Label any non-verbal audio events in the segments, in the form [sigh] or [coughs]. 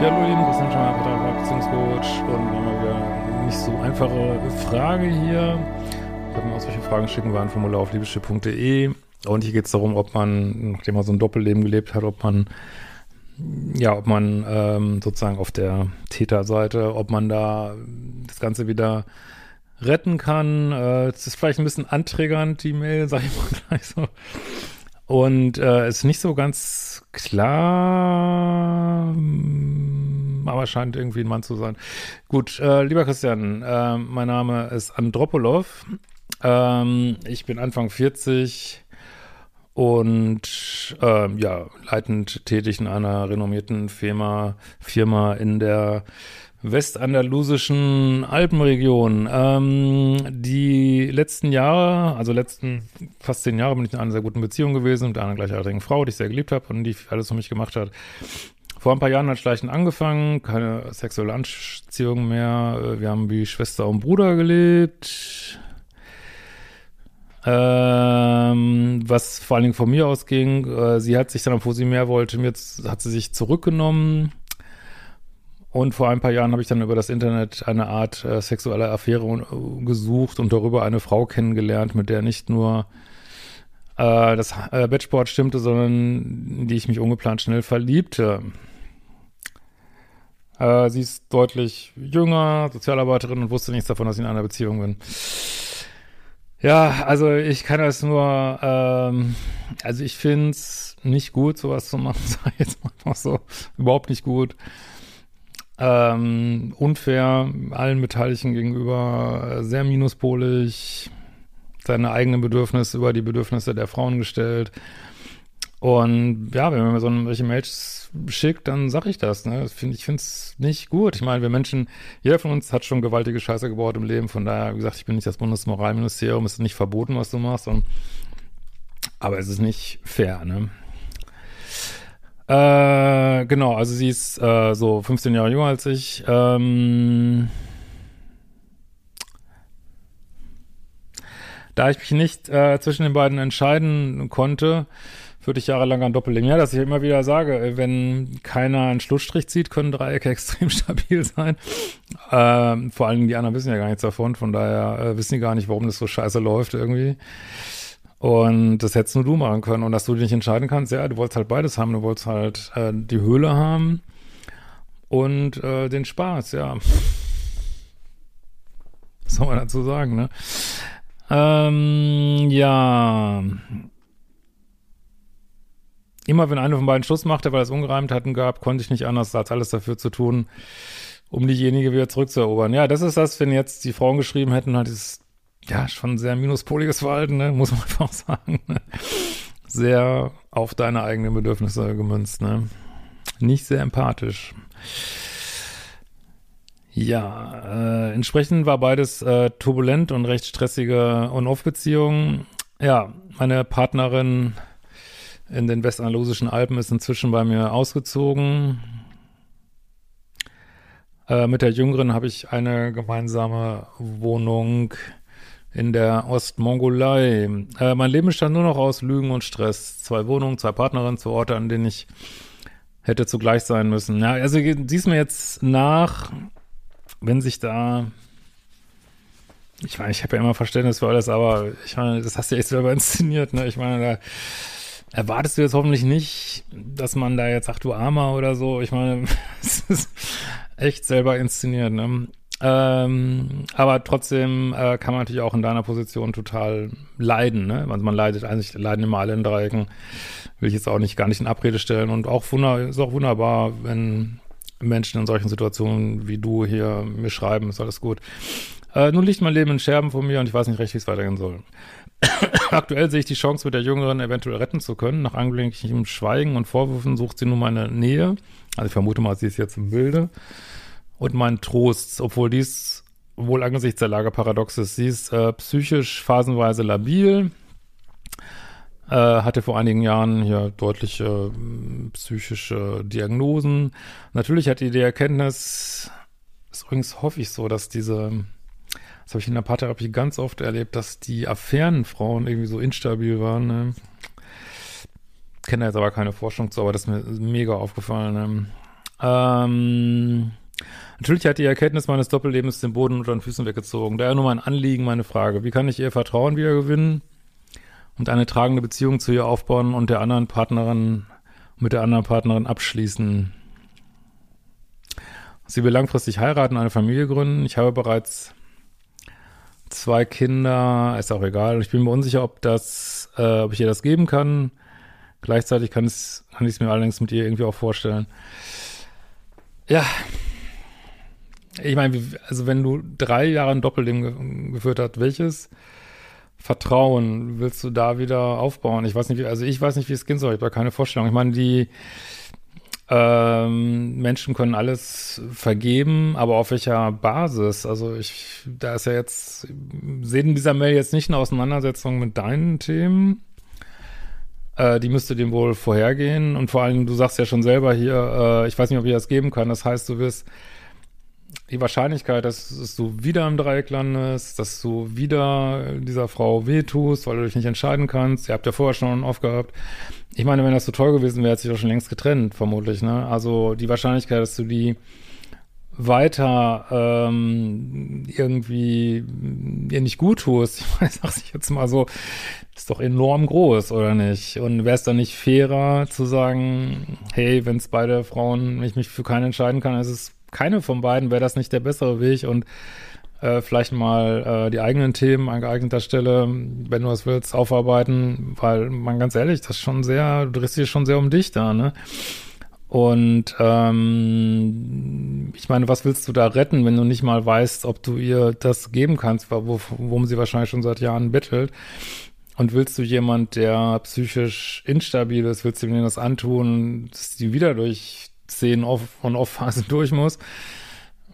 Ja, hallo Lieben, Christian Schmeier, Pater, Beziehungscoach und wir haben wieder nicht so einfache Frage hier. Ich habe mir auch solche Fragen schicken, war ein Formular auf liebeschiff.de und hier geht es darum, ob man, nachdem man so ein Doppelleben gelebt hat, ob man ja, ob man ähm, sozusagen auf der Täterseite, ob man da das Ganze wieder retten kann. Äh, es ist vielleicht ein bisschen anträgernd, die Mail, sag ich mal gleich so. Und äh, ist nicht so ganz klar, mm, aber scheint irgendwie ein Mann zu sein. Gut, äh, lieber Christian, äh, mein Name ist Andropolov. Ähm, ich bin Anfang 40 und ähm, ja, leitend tätig in einer renommierten Firma, Firma in der westandalusischen Alpenregion. Ähm, die letzten Jahre, also letzten fast zehn Jahre bin ich in einer sehr guten Beziehung gewesen mit einer gleichaltrigen Frau, die ich sehr geliebt habe und die alles für mich gemacht hat. Vor ein paar Jahren hat Schleichen angefangen, keine sexuelle Anziehung mehr. Wir haben wie Schwester und Bruder gelebt. Ähm, was vor allen Dingen von mir ausging, äh, sie hat sich dann, obwohl sie mehr wollte, mir hat sie sich zurückgenommen und vor ein paar Jahren habe ich dann über das Internet eine Art äh, sexuelle Affäre gesucht und darüber eine Frau kennengelernt, mit der nicht nur äh, das äh, Bettsport stimmte, sondern die ich mich ungeplant schnell verliebte. Äh, sie ist deutlich jünger, Sozialarbeiterin und wusste nichts davon, dass ich in einer Beziehung bin. Ja, also ich kann das nur, ähm, also ich finde es nicht gut, sowas zu machen, [laughs] sag ich jetzt mal so, überhaupt nicht gut ähm, unfair allen Beteiligten gegenüber, äh, sehr minuspolig, seine eigenen Bedürfnisse über die Bedürfnisse der Frauen gestellt. Und ja, wenn man mir so welche Mails schickt, dann sag ich das. Ne? Ich finde es nicht gut. Ich meine, wir Menschen, jeder von uns hat schon gewaltige Scheiße gebaut im Leben. Von daher, wie gesagt, ich bin nicht das Bundesmoralministerium, es ist nicht verboten, was du machst. Und, aber es ist nicht fair, ne? Äh, genau, also sie ist äh, so 15 Jahre jünger als ich. Ähm, da ich mich nicht äh, zwischen den beiden entscheiden konnte, führte ich jahrelang ein Doppelleben. Ja, dass ich immer wieder sage, wenn keiner einen Schlussstrich zieht, können Dreiecke [laughs] extrem stabil sein. Ähm, vor allem die anderen wissen ja gar nichts davon, von daher äh, wissen die gar nicht, warum das so scheiße läuft irgendwie. Und das hättest nur du machen können. Und dass du dich nicht entscheiden kannst, ja, du wolltest halt beides haben. Du wolltest halt äh, die Höhle haben und äh, den Spaß, ja. Was soll man dazu sagen, ne? Ähm, ja. Immer wenn einer von beiden Schluss machte, weil es Ungereimtheiten gab, konnte ich nicht anders, als alles dafür zu tun, um diejenige wieder zurückzuerobern. Ja, das ist das, wenn jetzt die Frauen geschrieben hätten, halt dieses ja, schon sehr minuspoliges Verhalten, ne? muss man [laughs] einfach sagen. Ne? Sehr auf deine eigenen Bedürfnisse gemünzt, ne? Nicht sehr empathisch. Ja, äh, entsprechend war beides äh, turbulent und recht stressige On-Off-Beziehungen. Ja, meine Partnerin in den westandalusischen Alpen ist inzwischen bei mir ausgezogen. Äh, mit der Jüngeren habe ich eine gemeinsame Wohnung in der Ostmongolei. Äh, mein Leben bestand nur noch aus Lügen und Stress. Zwei Wohnungen, zwei Partnerinnen, zwei Orte, an denen ich hätte zugleich sein müssen. Ja, also siehst mir jetzt nach, wenn sich da ich meine, ich habe ja immer Verständnis für alles, aber ich meine, das hast du ja echt selber [laughs] inszeniert, ne? Ich meine, da erwartest du jetzt hoffentlich nicht, dass man da jetzt sagt, du Armer oder so. Ich meine, [laughs] es ist echt selber inszeniert, ne? Ähm, aber trotzdem äh, kann man natürlich auch in deiner Position total leiden, ne? Also man leidet, eigentlich leiden immer alle in Dreiecken. Will ich jetzt auch nicht gar nicht in Abrede stellen. Und auch wunder, ist auch wunderbar, wenn Menschen in solchen Situationen wie du hier mir schreiben, ist alles gut. Äh, nun liegt mein Leben in Scherben von mir und ich weiß nicht recht, wie es weitergehen soll. [coughs] Aktuell sehe ich die Chance, mit der Jüngeren eventuell retten zu können. Nach angelegentlichem Schweigen und Vorwürfen sucht sie nun meine Nähe. Also ich vermute mal, sie ist jetzt im Bilde. Und meinen Trost, obwohl dies wohl angesichts der Lage paradox ist. Sie ist äh, psychisch phasenweise labil, äh, hatte vor einigen Jahren hier deutliche äh, psychische Diagnosen. Natürlich hat die die Erkenntnis, ist übrigens hoffe ich so, dass diese das habe ich in der Paartherapie ganz oft erlebt, dass die Affärenfrauen irgendwie so instabil waren. Ne? Kenne jetzt aber keine Forschung zu, aber das ist mir mega aufgefallen. Ne? Ähm, natürlich hat die Erkenntnis meines Doppellebens den Boden unter den Füßen weggezogen. Daher nur mein Anliegen, meine Frage. Wie kann ich ihr Vertrauen wieder gewinnen und eine tragende Beziehung zu ihr aufbauen und der anderen Partnerin, mit der anderen Partnerin abschließen? Sie will langfristig heiraten, eine Familie gründen. Ich habe bereits zwei Kinder, ist auch egal. Ich bin mir unsicher, ob das, äh, ob ich ihr das geben kann. Gleichzeitig kann es, kann ich es mir allerdings mit ihr irgendwie auch vorstellen. Ja. Ich meine, also wenn du drei Jahre ein Doppelleben ge geführt hast, welches Vertrauen willst du da wieder aufbauen? Ich weiß nicht, wie, also ich weiß nicht, wie es gehen soll. Ich habe keine Vorstellung. Ich meine, die, ähm, Menschen können alles vergeben, aber auf welcher Basis? Also ich, da ist ja jetzt, sehen dieser Mail jetzt nicht eine Auseinandersetzung mit deinen Themen. Äh, die müsste dem wohl vorhergehen. Und vor allem, du sagst ja schon selber hier, äh, ich weiß nicht, ob ich das geben kann. Das heißt, du wirst die Wahrscheinlichkeit, dass, dass, du wieder im Dreieck landest, dass du wieder dieser Frau wehtust, weil du dich nicht entscheiden kannst. Ihr habt ja vorher schon aufgehabt. Ich meine, wenn das so toll gewesen wäre, hätte sich doch schon längst getrennt, vermutlich. Ne? Also die Wahrscheinlichkeit, dass du die weiter ähm, irgendwie ihr nicht gut tust, [laughs] ich sag ich jetzt mal so, ist doch enorm groß, oder nicht? Und wäre es dann nicht fairer zu sagen, hey, wenn es beide Frauen, wenn ich mich für keinen entscheiden kann, ist es keine von beiden, wäre das nicht der bessere Weg und äh, vielleicht mal äh, die eigenen Themen an geeigneter Stelle, wenn du das willst, aufarbeiten, weil man ganz ehrlich, das ist schon sehr, du drehst dich schon sehr um dich da, ne? Und ähm, ich meine, was willst du da retten, wenn du nicht mal weißt, ob du ihr das geben kannst, wo, worum sie wahrscheinlich schon seit Jahren bettelt? Und willst du jemand, der psychisch instabil ist, willst du ihm das antun, dass die wieder durch zehn Off- und Off-Phasen [laughs] durch muss?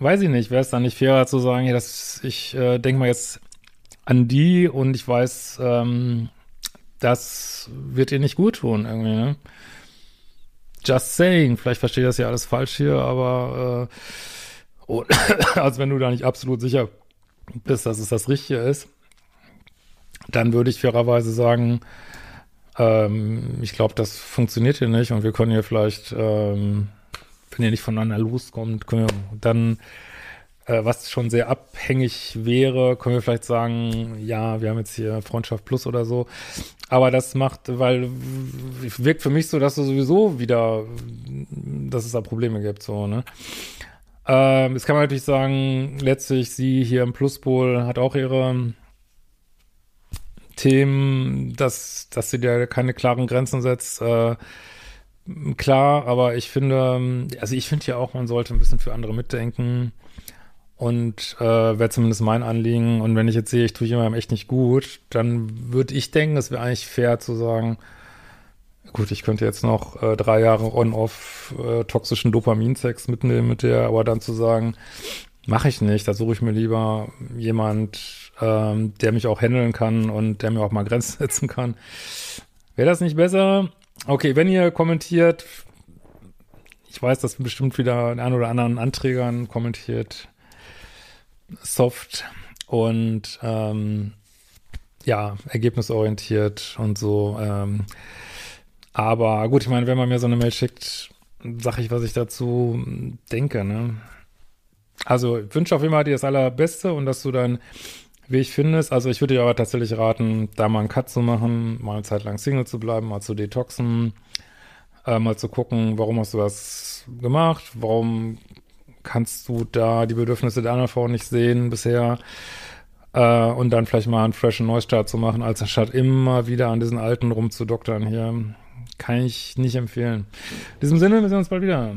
weiß ich nicht, wäre es dann nicht fairer zu sagen, ja, dass ich äh, denke mal jetzt an die und ich weiß, ähm, das wird dir nicht gut tun irgendwie, ne? Just saying, vielleicht verstehe ich das ja alles falsch hier, aber äh, oh, [laughs] also wenn du da nicht absolut sicher bist, dass es das Richtige ist, dann würde ich fairerweise sagen, ähm, ich glaube, das funktioniert hier nicht und wir können hier vielleicht ähm, wenn ihr nicht voneinander loskommt, können wir dann, äh, was schon sehr abhängig wäre, können wir vielleicht sagen, ja, wir haben jetzt hier Freundschaft Plus oder so. Aber das macht, weil wirkt für mich so, dass du sowieso wieder, dass es da Probleme gibt, so, ne? Ähm, jetzt kann man natürlich sagen, letztlich sie hier im Pluspol hat auch ihre Themen, dass, dass sie da keine klaren Grenzen setzt, äh, klar, aber ich finde, also ich finde ja auch, man sollte ein bisschen für andere mitdenken. Und äh, wäre zumindest mein Anliegen. Und wenn ich jetzt sehe, ich tue jemandem echt nicht gut, dann würde ich denken, es wäre eigentlich fair zu sagen, gut, ich könnte jetzt noch äh, drei Jahre on-off äh, toxischen Dopaminsex mitnehmen mit der, aber dann zu sagen, mache ich nicht, da suche ich mir lieber jemand, ähm, der mich auch handeln kann und der mir auch mal Grenzen [laughs] setzen kann. Wäre das nicht besser? Okay, wenn ihr kommentiert, ich weiß, dass bestimmt wieder ein oder anderen Anträgern kommentiert, soft und ähm, ja, ergebnisorientiert und so. Ähm, aber gut, ich meine, wenn man mir so eine Mail schickt, sage ich, was ich dazu denke. Ne? Also ich wünsche auf jeden Fall dir das Allerbeste und dass du dann wie ich finde Also ich würde dir aber tatsächlich raten, da mal einen Cut zu machen, mal eine Zeit lang Single zu bleiben, mal zu detoxen, äh, mal zu gucken, warum hast du das gemacht, warum kannst du da die Bedürfnisse der anderen Frau nicht sehen bisher äh, und dann vielleicht mal einen freshen Neustart zu machen, als anstatt immer wieder an diesen alten rumzudoktern hier. Kann ich nicht empfehlen. In diesem Sinne, wir sehen uns bald wieder.